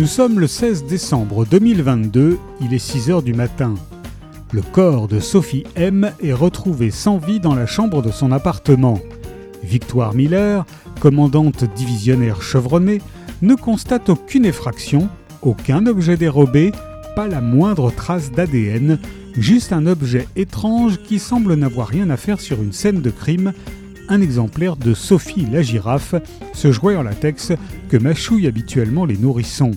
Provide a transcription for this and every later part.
Nous sommes le 16 décembre 2022, il est 6 heures du matin. Le corps de Sophie M est retrouvé sans vie dans la chambre de son appartement. Victoire Miller, commandante divisionnaire chevronnée, ne constate aucune effraction, aucun objet dérobé, pas la moindre trace d'ADN, juste un objet étrange qui semble n'avoir rien à faire sur une scène de crime, un exemplaire de Sophie la girafe, ce jouet en latex que mâchouillent habituellement les nourrissons.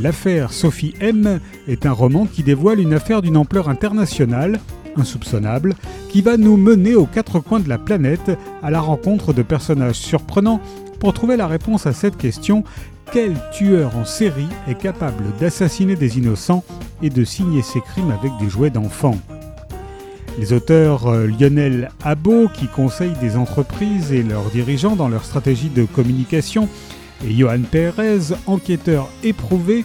L'affaire Sophie M est un roman qui dévoile une affaire d'une ampleur internationale, insoupçonnable, qui va nous mener aux quatre coins de la planète à la rencontre de personnages surprenants pour trouver la réponse à cette question. Quel tueur en série est capable d'assassiner des innocents et de signer ses crimes avec des jouets d'enfants? Les auteurs euh, Lionel Abo, qui conseillent des entreprises et leurs dirigeants dans leur stratégie de communication, et Johan Perez, enquêteur éprouvé,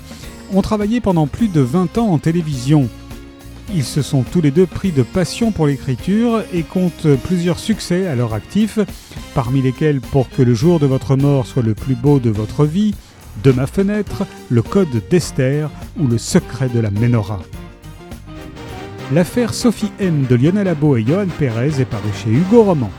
ont travaillé pendant plus de 20 ans en télévision. Ils se sont tous les deux pris de passion pour l'écriture et comptent plusieurs succès à leur actif, parmi lesquels Pour que le jour de votre mort soit le plus beau de votre vie, De ma fenêtre, Le Code d'Esther ou Le secret de la Ménorah. L'affaire Sophie M de Lionel Abo et Johan Perez est parue chez Hugo Roman.